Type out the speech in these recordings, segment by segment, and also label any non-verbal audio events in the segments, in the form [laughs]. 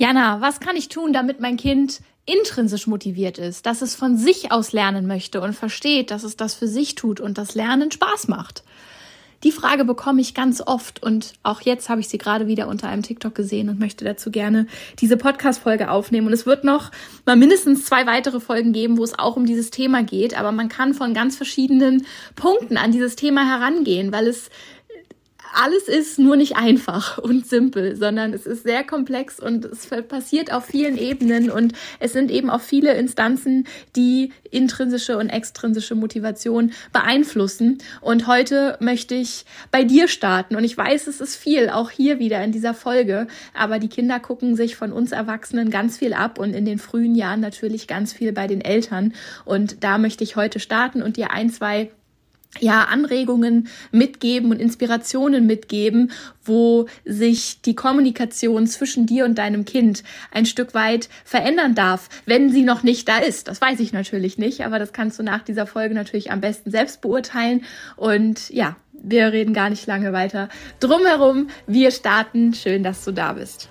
Jana, was kann ich tun, damit mein Kind intrinsisch motiviert ist, dass es von sich aus lernen möchte und versteht, dass es das für sich tut und das Lernen Spaß macht? Die Frage bekomme ich ganz oft und auch jetzt habe ich sie gerade wieder unter einem TikTok gesehen und möchte dazu gerne diese Podcast-Folge aufnehmen. Und es wird noch mal mindestens zwei weitere Folgen geben, wo es auch um dieses Thema geht. Aber man kann von ganz verschiedenen Punkten an dieses Thema herangehen, weil es alles ist nur nicht einfach und simpel, sondern es ist sehr komplex und es passiert auf vielen Ebenen und es sind eben auch viele Instanzen, die intrinsische und extrinsische Motivation beeinflussen. Und heute möchte ich bei dir starten und ich weiß, es ist viel, auch hier wieder in dieser Folge, aber die Kinder gucken sich von uns Erwachsenen ganz viel ab und in den frühen Jahren natürlich ganz viel bei den Eltern. Und da möchte ich heute starten und dir ein, zwei ja, Anregungen mitgeben und Inspirationen mitgeben, wo sich die Kommunikation zwischen dir und deinem Kind ein Stück weit verändern darf, wenn sie noch nicht da ist. Das weiß ich natürlich nicht, aber das kannst du nach dieser Folge natürlich am besten selbst beurteilen. Und ja, wir reden gar nicht lange weiter drumherum. Wir starten. Schön, dass du da bist.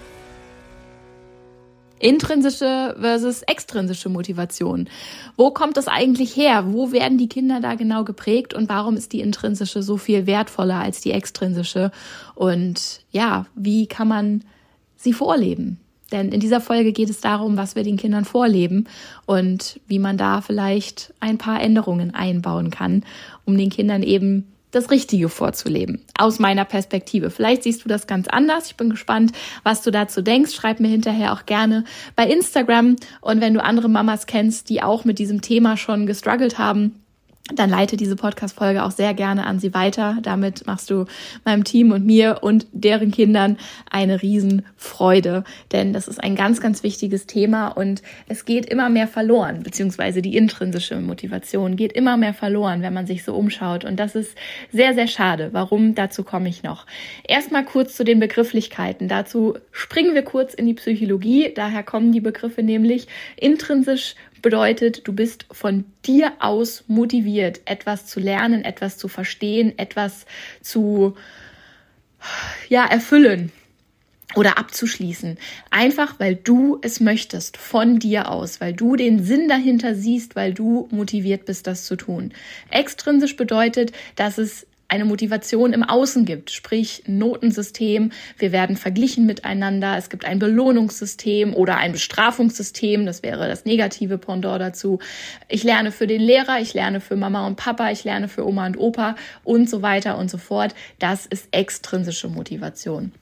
Intrinsische versus extrinsische Motivation. Wo kommt das eigentlich her? Wo werden die Kinder da genau geprägt und warum ist die intrinsische so viel wertvoller als die extrinsische? Und ja, wie kann man sie vorleben? Denn in dieser Folge geht es darum, was wir den Kindern vorleben und wie man da vielleicht ein paar Änderungen einbauen kann, um den Kindern eben das Richtige vorzuleben, aus meiner Perspektive. Vielleicht siehst du das ganz anders. Ich bin gespannt, was du dazu denkst. Schreib mir hinterher auch gerne bei Instagram. Und wenn du andere Mamas kennst, die auch mit diesem Thema schon gestruggelt haben, dann leite diese Podcast-Folge auch sehr gerne an sie weiter. Damit machst du meinem Team und mir und deren Kindern eine Riesenfreude. Denn das ist ein ganz, ganz wichtiges Thema und es geht immer mehr verloren, beziehungsweise die intrinsische Motivation geht immer mehr verloren, wenn man sich so umschaut. Und das ist sehr, sehr schade. Warum? Dazu komme ich noch. Erstmal kurz zu den Begrifflichkeiten. Dazu springen wir kurz in die Psychologie. Daher kommen die Begriffe nämlich intrinsisch bedeutet, du bist von dir aus motiviert, etwas zu lernen, etwas zu verstehen, etwas zu ja, erfüllen oder abzuschließen. Einfach weil du es möchtest, von dir aus, weil du den Sinn dahinter siehst, weil du motiviert bist, das zu tun. Extrinsisch bedeutet, dass es eine Motivation im Außen gibt, sprich Notensystem. Wir werden verglichen miteinander. Es gibt ein Belohnungssystem oder ein Bestrafungssystem. Das wäre das negative Pendant dazu. Ich lerne für den Lehrer, ich lerne für Mama und Papa, ich lerne für Oma und Opa und so weiter und so fort. Das ist extrinsische Motivation.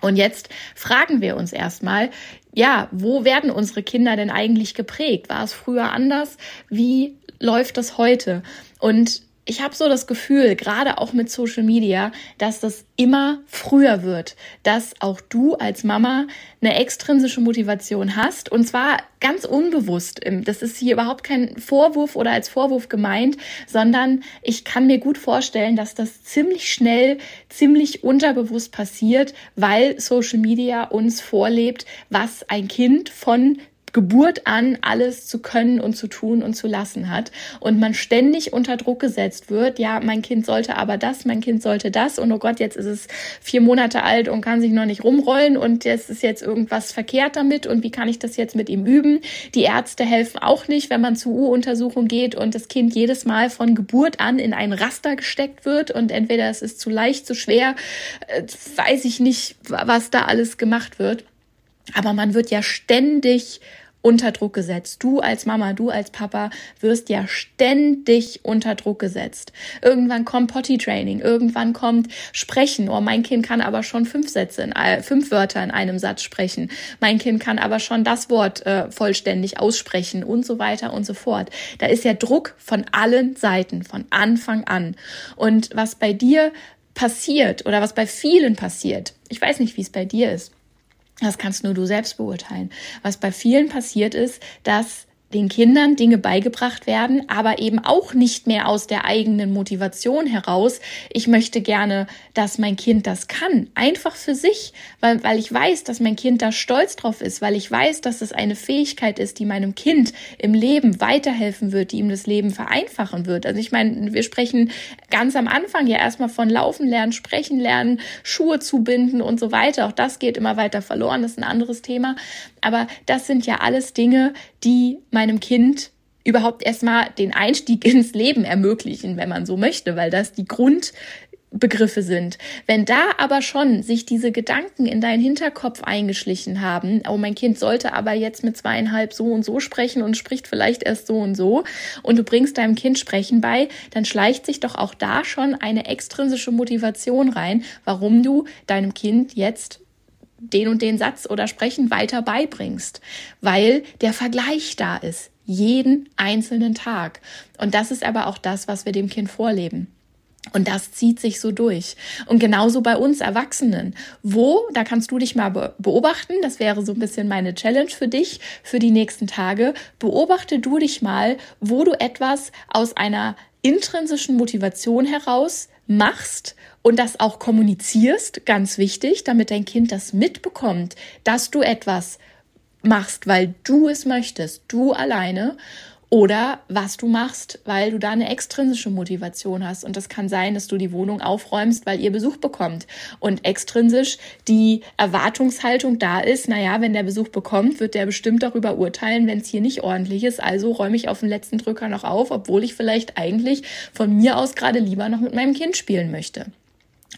Und jetzt fragen wir uns erstmal, ja, wo werden unsere Kinder denn eigentlich geprägt? War es früher anders? Wie läuft das heute? Und ich habe so das Gefühl, gerade auch mit Social Media, dass das immer früher wird, dass auch du als Mama eine extrinsische Motivation hast und zwar ganz unbewusst. Das ist hier überhaupt kein Vorwurf oder als Vorwurf gemeint, sondern ich kann mir gut vorstellen, dass das ziemlich schnell, ziemlich unterbewusst passiert, weil Social Media uns vorlebt, was ein Kind von Geburt an alles zu können und zu tun und zu lassen hat und man ständig unter Druck gesetzt wird, ja, mein Kind sollte aber das, mein Kind sollte das und oh Gott, jetzt ist es vier Monate alt und kann sich noch nicht rumrollen und jetzt ist jetzt irgendwas verkehrt damit und wie kann ich das jetzt mit ihm üben? Die Ärzte helfen auch nicht, wenn man zur U-Untersuchung geht und das Kind jedes Mal von Geburt an in ein Raster gesteckt wird und entweder es ist zu leicht, zu schwer, äh, weiß ich nicht, was da alles gemacht wird. Aber man wird ja ständig unter Druck gesetzt. Du als Mama, du als Papa wirst ja ständig unter Druck gesetzt. Irgendwann kommt Potty Training, irgendwann kommt Sprechen. Oh, mein Kind kann aber schon fünf Sätze, in, fünf Wörter in einem Satz sprechen. Mein Kind kann aber schon das Wort äh, vollständig aussprechen und so weiter und so fort. Da ist ja Druck von allen Seiten, von Anfang an. Und was bei dir passiert oder was bei vielen passiert, ich weiß nicht, wie es bei dir ist, das kannst nur du selbst beurteilen. Was bei vielen passiert ist, dass den Kindern Dinge beigebracht werden, aber eben auch nicht mehr aus der eigenen Motivation heraus. Ich möchte gerne, dass mein Kind das kann, einfach für sich, weil, weil ich weiß, dass mein Kind da stolz drauf ist, weil ich weiß, dass es eine Fähigkeit ist, die meinem Kind im Leben weiterhelfen wird, die ihm das Leben vereinfachen wird. Also ich meine, wir sprechen ganz am Anfang ja erstmal von Laufen lernen, Sprechen lernen, Schuhe zubinden und so weiter. Auch das geht immer weiter verloren, das ist ein anderes Thema. Aber das sind ja alles Dinge, die meinem Kind überhaupt erstmal den Einstieg [laughs] ins Leben ermöglichen, wenn man so möchte, weil das die Grundbegriffe sind. Wenn da aber schon sich diese Gedanken in deinen Hinterkopf eingeschlichen haben, oh, mein Kind sollte aber jetzt mit zweieinhalb so und so sprechen und spricht vielleicht erst so und so und du bringst deinem Kind Sprechen bei, dann schleicht sich doch auch da schon eine extrinsische Motivation rein, warum du deinem Kind jetzt den und den Satz oder Sprechen weiter beibringst, weil der Vergleich da ist, jeden einzelnen Tag. Und das ist aber auch das, was wir dem Kind vorleben. Und das zieht sich so durch. Und genauso bei uns Erwachsenen. Wo, da kannst du dich mal beobachten, das wäre so ein bisschen meine Challenge für dich für die nächsten Tage. Beobachte du dich mal, wo du etwas aus einer intrinsischen Motivation heraus machst und das auch kommunizierst, ganz wichtig, damit dein Kind das mitbekommt, dass du etwas machst, weil du es möchtest, du alleine oder was du machst, weil du da eine extrinsische Motivation hast. Und das kann sein, dass du die Wohnung aufräumst, weil ihr Besuch bekommt. Und extrinsisch die Erwartungshaltung da ist, naja, wenn der Besuch bekommt, wird der bestimmt darüber urteilen, wenn es hier nicht ordentlich ist. Also räume ich auf den letzten Drücker noch auf, obwohl ich vielleicht eigentlich von mir aus gerade lieber noch mit meinem Kind spielen möchte.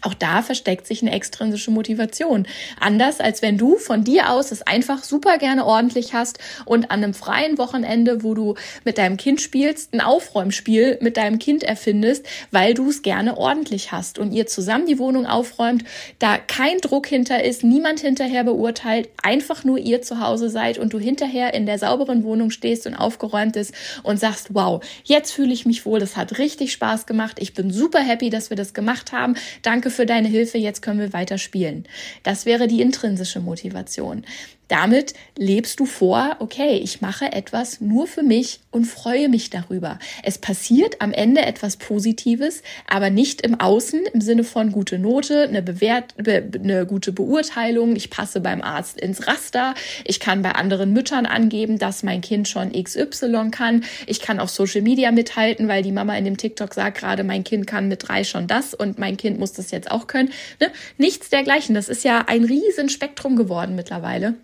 Auch da versteckt sich eine extrinsische Motivation. Anders als wenn du von dir aus es einfach super gerne ordentlich hast und an einem freien Wochenende, wo du mit deinem Kind spielst, ein Aufräumspiel mit deinem Kind erfindest, weil du es gerne ordentlich hast und ihr zusammen die Wohnung aufräumt, da kein Druck hinter ist, niemand hinterher beurteilt, einfach nur ihr zu Hause seid und du hinterher in der sauberen Wohnung stehst und aufgeräumt ist und sagst, wow, jetzt fühle ich mich wohl, das hat richtig Spaß gemacht, ich bin super happy, dass wir das gemacht haben. Danke danke für deine Hilfe, jetzt können wir weiter spielen. Das wäre die intrinsische Motivation. Damit lebst du vor, okay, ich mache etwas nur für mich und freue mich darüber. Es passiert am Ende etwas Positives, aber nicht im Außen im Sinne von gute Note, eine, Bewert eine gute Beurteilung. Ich passe beim Arzt ins Raster. Ich kann bei anderen Müttern angeben, dass mein Kind schon XY kann. Ich kann auf Social Media mithalten, weil die Mama in dem TikTok sagt gerade, mein Kind kann mit drei schon das und mein Kind muss das jetzt auch können. Ne? Nichts dergleichen. Das ist ja ein riesen Spektrum geworden mittlerweile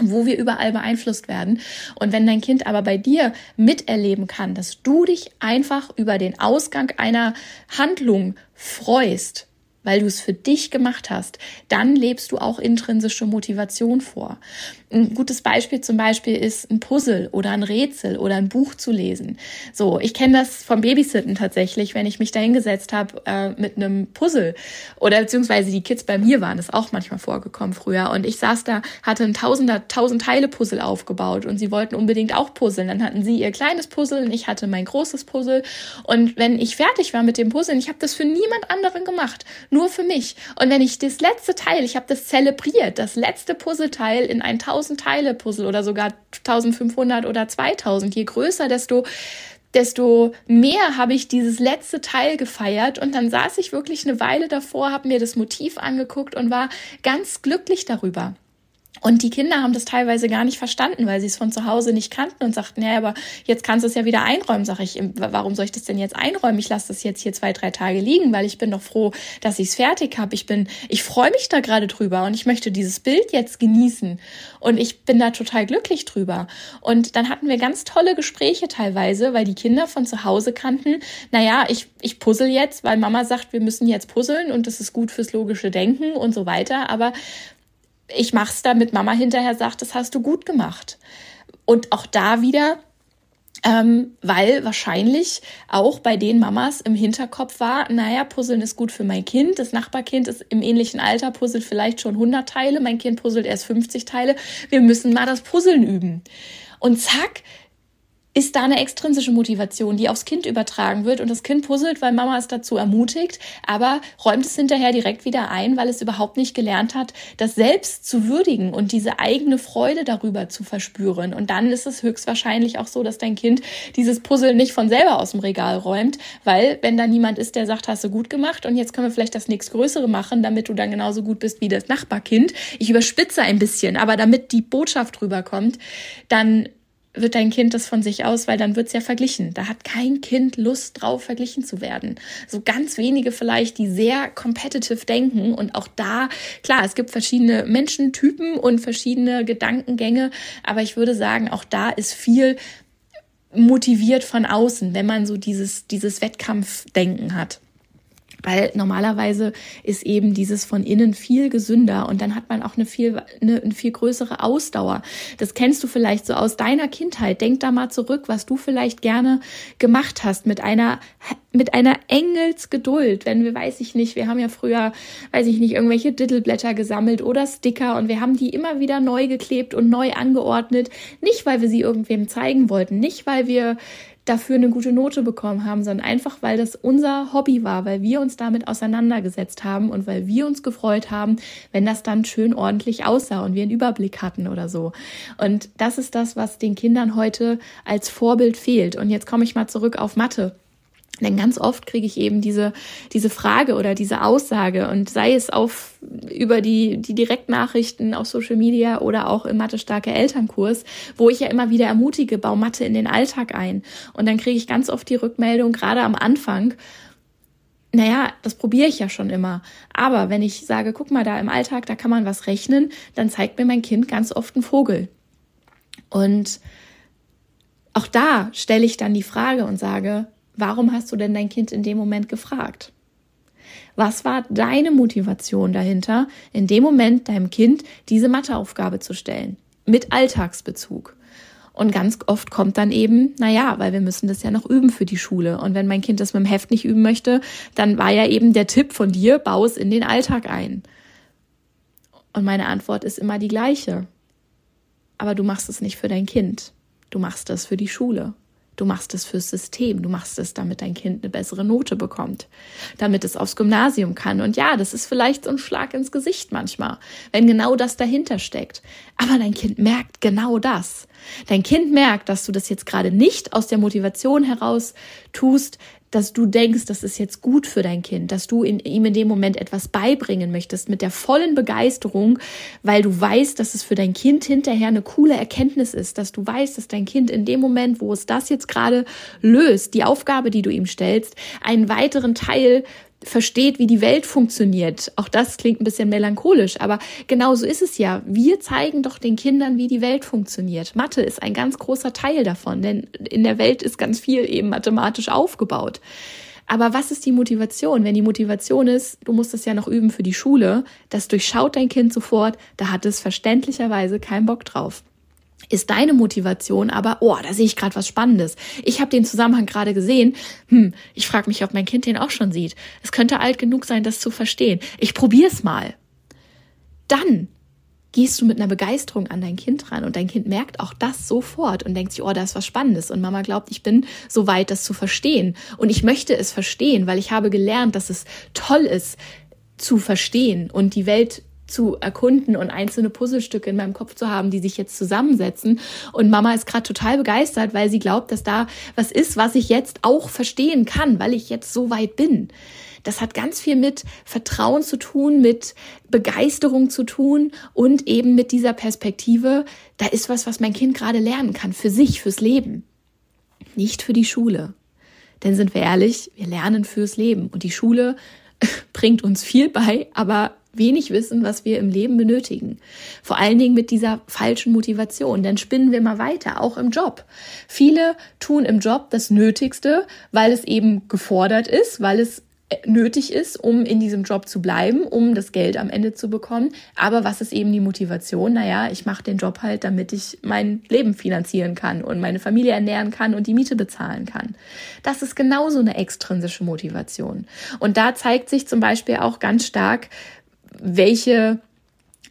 wo wir überall beeinflusst werden. Und wenn dein Kind aber bei dir miterleben kann, dass du dich einfach über den Ausgang einer Handlung freust, weil du es für dich gemacht hast, dann lebst du auch intrinsische Motivation vor. Ein gutes Beispiel zum Beispiel ist ein Puzzle oder ein Rätsel oder ein Buch zu lesen. So, ich kenne das vom Babysitten tatsächlich, wenn ich mich da hingesetzt habe äh, mit einem Puzzle oder beziehungsweise die Kids bei mir waren, das auch manchmal vorgekommen früher und ich saß da, hatte ein tausender, tausend Teile Puzzle aufgebaut und sie wollten unbedingt auch puzzeln. Dann hatten sie ihr kleines Puzzle und ich hatte mein großes Puzzle und wenn ich fertig war mit dem Puzzle, ich habe das für niemand anderen gemacht, nur für mich. Und wenn ich das letzte Teil, ich habe das zelebriert, das letzte Puzzleteil in ein tausend 1000 Teile Puzzle oder sogar 1500 oder 2000. Je größer, desto desto mehr habe ich dieses letzte Teil gefeiert und dann saß ich wirklich eine Weile davor, habe mir das Motiv angeguckt und war ganz glücklich darüber. Und die Kinder haben das teilweise gar nicht verstanden, weil sie es von zu Hause nicht kannten und sagten, ja, aber jetzt kannst du es ja wieder einräumen. Sag ich, warum soll ich das denn jetzt einräumen? Ich lasse das jetzt hier zwei, drei Tage liegen, weil ich bin doch froh, dass ich es fertig habe. Ich bin, ich freue mich da gerade drüber und ich möchte dieses Bild jetzt genießen. Und ich bin da total glücklich drüber. Und dann hatten wir ganz tolle Gespräche teilweise, weil die Kinder von zu Hause kannten, naja, ich, ich puzzle jetzt, weil Mama sagt, wir müssen jetzt puzzeln und das ist gut fürs logische Denken und so weiter. Aber ich mach's damit Mama hinterher sagt, das hast du gut gemacht. Und auch da wieder ähm, weil wahrscheinlich auch bei den Mamas im Hinterkopf war, naja, Puzzeln ist gut für mein Kind, das Nachbarkind ist im ähnlichen Alter, puzzelt vielleicht schon 100 Teile, mein Kind puzzelt erst 50 Teile, wir müssen mal das Puzzeln üben. Und zack, ist da eine extrinsische Motivation, die aufs Kind übertragen wird und das Kind puzzelt, weil Mama es dazu ermutigt, aber räumt es hinterher direkt wieder ein, weil es überhaupt nicht gelernt hat, das selbst zu würdigen und diese eigene Freude darüber zu verspüren. Und dann ist es höchstwahrscheinlich auch so, dass dein Kind dieses Puzzle nicht von selber aus dem Regal räumt, weil wenn da niemand ist, der sagt, hast du gut gemacht und jetzt können wir vielleicht das nächstgrößere machen, damit du dann genauso gut bist wie das Nachbarkind. Ich überspitze ein bisschen, aber damit die Botschaft rüberkommt, dann wird dein Kind das von sich aus, weil dann wird's ja verglichen. Da hat kein Kind Lust drauf, verglichen zu werden. So ganz wenige vielleicht, die sehr competitive denken und auch da, klar, es gibt verschiedene Menschentypen und verschiedene Gedankengänge, aber ich würde sagen, auch da ist viel motiviert von außen, wenn man so dieses, dieses Wettkampfdenken hat. Weil normalerweise ist eben dieses von innen viel gesünder und dann hat man auch eine viel, eine, eine viel größere Ausdauer. Das kennst du vielleicht so aus deiner Kindheit. Denk da mal zurück, was du vielleicht gerne gemacht hast mit einer, mit einer Engelsgeduld. Wenn wir, weiß ich nicht, wir haben ja früher, weiß ich nicht, irgendwelche Dittelblätter gesammelt oder Sticker und wir haben die immer wieder neu geklebt und neu angeordnet. Nicht, weil wir sie irgendwem zeigen wollten, nicht, weil wir dafür eine gute Note bekommen haben, sondern einfach, weil das unser Hobby war, weil wir uns damit auseinandergesetzt haben und weil wir uns gefreut haben, wenn das dann schön ordentlich aussah und wir einen Überblick hatten oder so. Und das ist das, was den Kindern heute als Vorbild fehlt. Und jetzt komme ich mal zurück auf Mathe. Denn ganz oft kriege ich eben diese, diese Frage oder diese Aussage und sei es auf, über die, die Direktnachrichten auf Social Media oder auch im Mathe-starke Elternkurs, wo ich ja immer wieder ermutige, bau Mathe in den Alltag ein. Und dann kriege ich ganz oft die Rückmeldung, gerade am Anfang, naja, das probiere ich ja schon immer. Aber wenn ich sage, guck mal, da im Alltag, da kann man was rechnen, dann zeigt mir mein Kind ganz oft einen Vogel. Und auch da stelle ich dann die Frage und sage, Warum hast du denn dein Kind in dem Moment gefragt? Was war deine Motivation dahinter, in dem Moment deinem Kind diese Matheaufgabe zu stellen? Mit Alltagsbezug. Und ganz oft kommt dann eben, na ja, weil wir müssen das ja noch üben für die Schule. Und wenn mein Kind das mit dem Heft nicht üben möchte, dann war ja eben der Tipp von dir, bau es in den Alltag ein. Und meine Antwort ist immer die gleiche. Aber du machst es nicht für dein Kind. Du machst es für die Schule. Du machst es fürs System. Du machst es, damit dein Kind eine bessere Note bekommt, damit es aufs Gymnasium kann. Und ja, das ist vielleicht so ein Schlag ins Gesicht manchmal, wenn genau das dahinter steckt. Aber dein Kind merkt genau das. Dein Kind merkt, dass du das jetzt gerade nicht aus der Motivation heraus tust, dass du denkst, das ist jetzt gut für dein Kind, dass du in, ihm in dem Moment etwas beibringen möchtest mit der vollen Begeisterung, weil du weißt, dass es für dein Kind hinterher eine coole Erkenntnis ist, dass du weißt, dass dein Kind in dem Moment, wo es das jetzt gerade löst, die Aufgabe, die du ihm stellst, einen weiteren Teil versteht, wie die Welt funktioniert. Auch das klingt ein bisschen melancholisch, aber genau so ist es ja. Wir zeigen doch den Kindern, wie die Welt funktioniert. Mathe ist ein ganz großer Teil davon, denn in der Welt ist ganz viel eben mathematisch aufgebaut. Aber was ist die Motivation? Wenn die Motivation ist, du musst es ja noch üben für die Schule, das durchschaut dein Kind sofort, da hat es verständlicherweise keinen Bock drauf ist deine Motivation aber, oh, da sehe ich gerade was Spannendes. Ich habe den Zusammenhang gerade gesehen. Hm, ich frage mich, ob mein Kind den auch schon sieht. Es könnte alt genug sein, das zu verstehen. Ich probier's mal. Dann gehst du mit einer Begeisterung an dein Kind ran und dein Kind merkt auch das sofort und denkt sich, oh, da ist was Spannendes und Mama glaubt, ich bin so weit, das zu verstehen und ich möchte es verstehen, weil ich habe gelernt, dass es toll ist zu verstehen und die Welt zu erkunden und einzelne Puzzlestücke in meinem Kopf zu haben, die sich jetzt zusammensetzen. Und Mama ist gerade total begeistert, weil sie glaubt, dass da was ist, was ich jetzt auch verstehen kann, weil ich jetzt so weit bin. Das hat ganz viel mit Vertrauen zu tun, mit Begeisterung zu tun und eben mit dieser Perspektive, da ist was, was mein Kind gerade lernen kann, für sich, fürs Leben. Nicht für die Schule. Denn sind wir ehrlich, wir lernen fürs Leben und die Schule [laughs] bringt uns viel bei, aber wenig wissen, was wir im Leben benötigen. Vor allen Dingen mit dieser falschen Motivation. Dann spinnen wir mal weiter, auch im Job. Viele tun im Job das Nötigste, weil es eben gefordert ist, weil es nötig ist, um in diesem Job zu bleiben, um das Geld am Ende zu bekommen. Aber was ist eben die Motivation? Naja, ich mache den Job halt, damit ich mein Leben finanzieren kann und meine Familie ernähren kann und die Miete bezahlen kann. Das ist genauso eine extrinsische Motivation. Und da zeigt sich zum Beispiel auch ganz stark, welche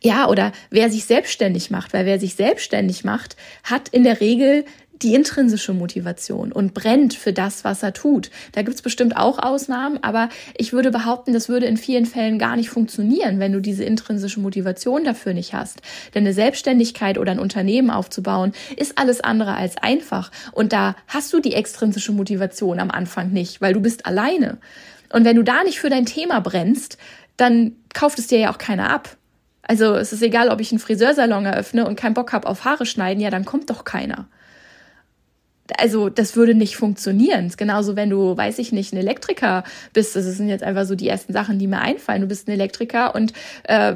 ja, oder wer sich selbstständig macht, weil wer sich selbstständig macht, hat in der Regel die intrinsische Motivation und brennt für das, was er tut. Da gibt's bestimmt auch Ausnahmen, aber ich würde behaupten, das würde in vielen Fällen gar nicht funktionieren, wenn du diese intrinsische Motivation dafür nicht hast. Denn eine Selbstständigkeit oder ein Unternehmen aufzubauen, ist alles andere als einfach. Und da hast du die extrinsische Motivation am Anfang nicht, weil du bist alleine. Und wenn du da nicht für dein Thema brennst, dann kauft es dir ja auch keiner ab. Also es ist egal, ob ich einen Friseursalon eröffne und keinen Bock habe auf Haare schneiden, ja, dann kommt doch keiner also das würde nicht funktionieren. Genauso, wenn du, weiß ich nicht, ein Elektriker bist. Das sind jetzt einfach so die ersten Sachen, die mir einfallen. Du bist ein Elektriker und äh,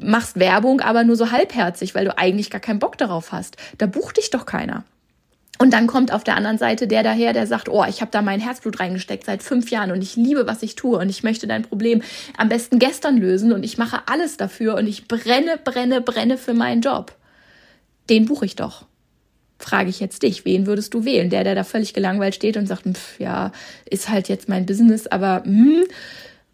machst Werbung, aber nur so halbherzig, weil du eigentlich gar keinen Bock darauf hast. Da bucht dich doch keiner. Und dann kommt auf der anderen Seite der daher, der sagt, oh, ich habe da mein Herzblut reingesteckt seit fünf Jahren und ich liebe, was ich tue und ich möchte dein Problem am besten gestern lösen und ich mache alles dafür und ich brenne, brenne, brenne für meinen Job. Den buche ich doch frage ich jetzt dich, wen würdest du wählen? Der, der da völlig gelangweilt steht und sagt, pf, ja, ist halt jetzt mein Business, aber hm.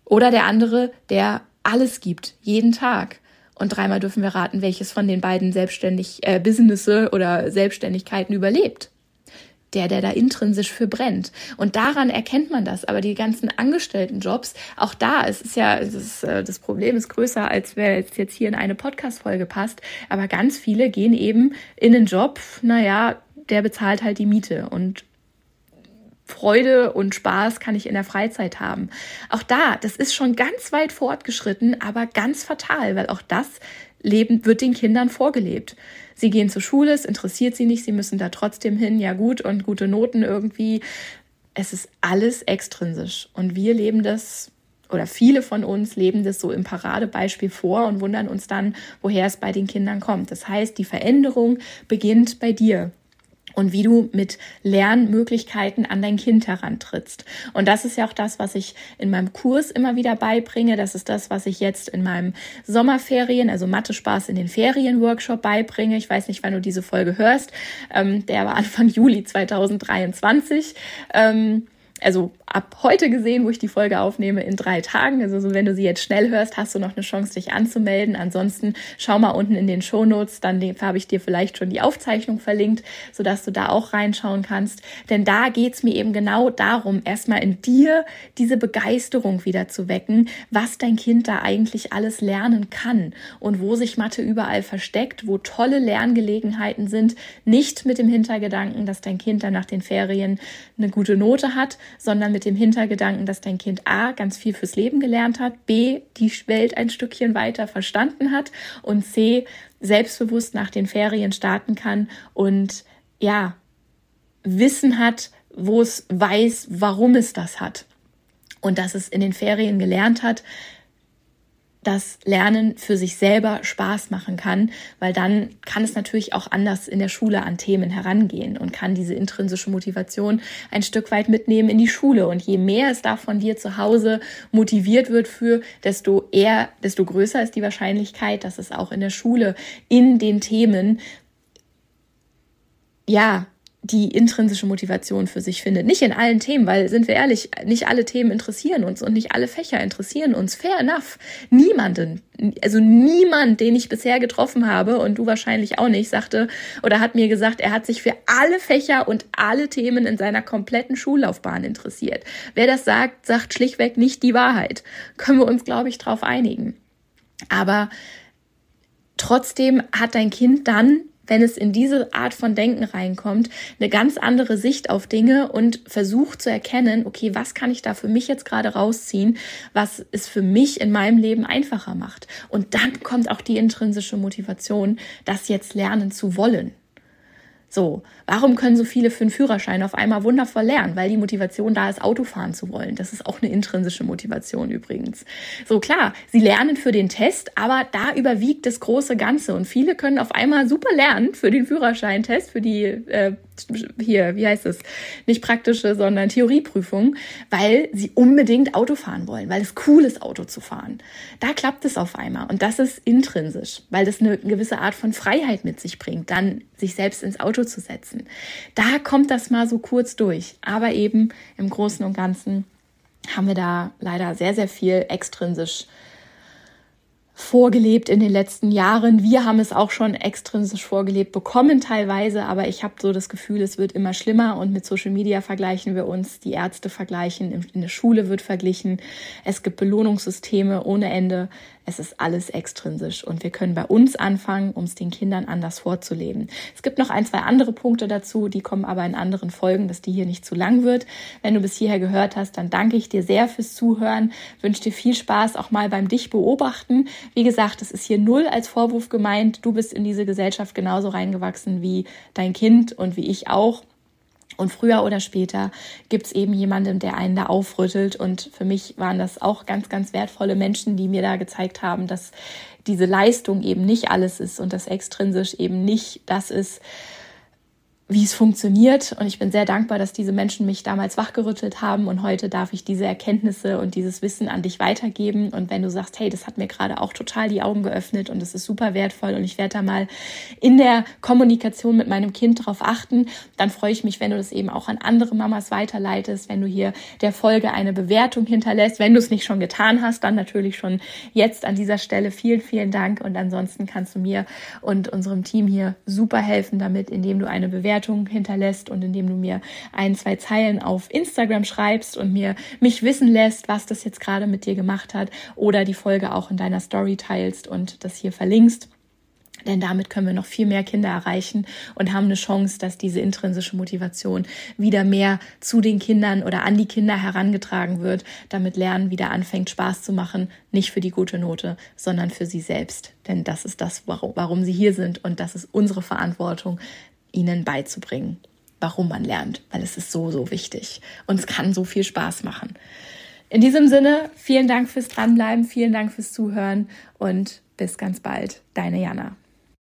oder der andere, der alles gibt, jeden Tag. Und dreimal dürfen wir raten, welches von den beiden selbstständig äh, Businesse oder Selbstständigkeiten überlebt der, der da intrinsisch für brennt. Und daran erkennt man das. Aber die ganzen Angestelltenjobs, auch da, es ist ja, es ist, äh, das Problem ist größer, als wer jetzt, hier in eine Podcast-Folge passt. Aber ganz viele gehen eben in den Job, naja, der bezahlt halt die Miete und Freude und Spaß kann ich in der Freizeit haben. Auch da, das ist schon ganz weit fortgeschritten, aber ganz fatal, weil auch das Leben wird den Kindern vorgelebt. Sie gehen zur Schule, es interessiert sie nicht, sie müssen da trotzdem hin, ja gut, und gute Noten irgendwie. Es ist alles extrinsisch. Und wir leben das, oder viele von uns leben das so im Paradebeispiel vor und wundern uns dann, woher es bei den Kindern kommt. Das heißt, die Veränderung beginnt bei dir und wie du mit Lernmöglichkeiten an dein Kind herantrittst. Und das ist ja auch das, was ich in meinem Kurs immer wieder beibringe. Das ist das, was ich jetzt in meinem Sommerferien, also Mathe Spaß in den Ferien Workshop beibringe. Ich weiß nicht, wann du diese Folge hörst. Ähm, der war Anfang Juli 2023. Ähm, also ab heute gesehen, wo ich die Folge aufnehme, in drei Tagen. Also so, wenn du sie jetzt schnell hörst, hast du noch eine Chance, dich anzumelden. Ansonsten schau mal unten in den Show Notes, dann habe ich dir vielleicht schon die Aufzeichnung verlinkt, sodass du da auch reinschauen kannst. Denn da geht's mir eben genau darum, erstmal in dir diese Begeisterung wieder zu wecken, was dein Kind da eigentlich alles lernen kann und wo sich Mathe überall versteckt, wo tolle Lerngelegenheiten sind, nicht mit dem Hintergedanken, dass dein Kind dann nach den Ferien eine gute Note hat, sondern mit dem Hintergedanken, dass dein Kind A ganz viel fürs Leben gelernt hat, B die Welt ein Stückchen weiter verstanden hat und C selbstbewusst nach den Ferien starten kann und ja, Wissen hat, wo es weiß, warum es das hat. Und dass es in den Ferien gelernt hat, dass Lernen für sich selber Spaß machen kann, weil dann kann es natürlich auch anders in der Schule an Themen herangehen und kann diese intrinsische Motivation ein Stück weit mitnehmen in die Schule. Und je mehr es da von dir zu Hause motiviert wird für, desto eher, desto größer ist die Wahrscheinlichkeit, dass es auch in der Schule in den Themen ja, die intrinsische Motivation für sich findet. Nicht in allen Themen, weil, sind wir ehrlich, nicht alle Themen interessieren uns und nicht alle Fächer interessieren uns. Fair enough. Niemanden, also niemand, den ich bisher getroffen habe und du wahrscheinlich auch nicht, sagte oder hat mir gesagt, er hat sich für alle Fächer und alle Themen in seiner kompletten Schullaufbahn interessiert. Wer das sagt, sagt schlichtweg nicht die Wahrheit. Können wir uns, glaube ich, drauf einigen. Aber trotzdem hat dein Kind dann wenn es in diese Art von Denken reinkommt, eine ganz andere Sicht auf Dinge und versucht zu erkennen, okay, was kann ich da für mich jetzt gerade rausziehen, was es für mich in meinem Leben einfacher macht. Und dann kommt auch die intrinsische Motivation, das jetzt lernen zu wollen. So, warum können so viele für einen Führerschein auf einmal wundervoll lernen? Weil die Motivation da ist, Auto fahren zu wollen. Das ist auch eine intrinsische Motivation übrigens. So klar, sie lernen für den Test, aber da überwiegt das große Ganze und viele können auf einmal super lernen für den Führerscheintest, für die äh, hier, wie heißt es, nicht praktische, sondern Theorieprüfung, weil sie unbedingt Auto fahren wollen, weil es cool ist, Auto zu fahren. Da klappt es auf einmal und das ist intrinsisch, weil das eine gewisse Art von Freiheit mit sich bringt, dann sich selbst ins Auto zu setzen. Da kommt das mal so kurz durch, aber eben im Großen und Ganzen haben wir da leider sehr, sehr viel extrinsisch vorgelebt in den letzten Jahren. Wir haben es auch schon extrinsisch vorgelebt bekommen teilweise, aber ich habe so das Gefühl, es wird immer schlimmer und mit Social Media vergleichen wir uns, die Ärzte vergleichen, in der Schule wird verglichen, es gibt Belohnungssysteme ohne Ende. Es ist alles extrinsisch und wir können bei uns anfangen, um es den Kindern anders vorzuleben. Es gibt noch ein, zwei andere Punkte dazu, die kommen aber in anderen Folgen, dass die hier nicht zu lang wird. Wenn du bis hierher gehört hast, dann danke ich dir sehr fürs Zuhören, wünsche dir viel Spaß auch mal beim Dich beobachten. Wie gesagt, es ist hier null als Vorwurf gemeint. Du bist in diese Gesellschaft genauso reingewachsen wie dein Kind und wie ich auch. Und früher oder später gibt es eben jemanden, der einen da aufrüttelt. Und für mich waren das auch ganz, ganz wertvolle Menschen, die mir da gezeigt haben, dass diese Leistung eben nicht alles ist und das extrinsisch eben nicht das ist, wie es funktioniert. Und ich bin sehr dankbar, dass diese Menschen mich damals wachgerüttelt haben. Und heute darf ich diese Erkenntnisse und dieses Wissen an dich weitergeben. Und wenn du sagst, hey, das hat mir gerade auch total die Augen geöffnet und es ist super wertvoll und ich werde da mal in der Kommunikation mit meinem Kind darauf achten, dann freue ich mich, wenn du das eben auch an andere Mamas weiterleitest, wenn du hier der Folge eine Bewertung hinterlässt. Wenn du es nicht schon getan hast, dann natürlich schon jetzt an dieser Stelle vielen, vielen Dank. Und ansonsten kannst du mir und unserem Team hier super helfen damit, indem du eine Bewertung Bewertung hinterlässt und indem du mir ein, zwei Zeilen auf Instagram schreibst und mir mich wissen lässt, was das jetzt gerade mit dir gemacht hat oder die Folge auch in deiner Story teilst und das hier verlinkst. Denn damit können wir noch viel mehr Kinder erreichen und haben eine Chance, dass diese intrinsische Motivation wieder mehr zu den Kindern oder an die Kinder herangetragen wird, damit Lernen wieder anfängt Spaß zu machen, nicht für die gute Note, sondern für sie selbst. Denn das ist das, warum, warum sie hier sind und das ist unsere Verantwortung, ihnen beizubringen, warum man lernt, weil es ist so, so wichtig und es kann so viel Spaß machen. In diesem Sinne, vielen Dank fürs Dranbleiben, vielen Dank fürs Zuhören und bis ganz bald. Deine Jana.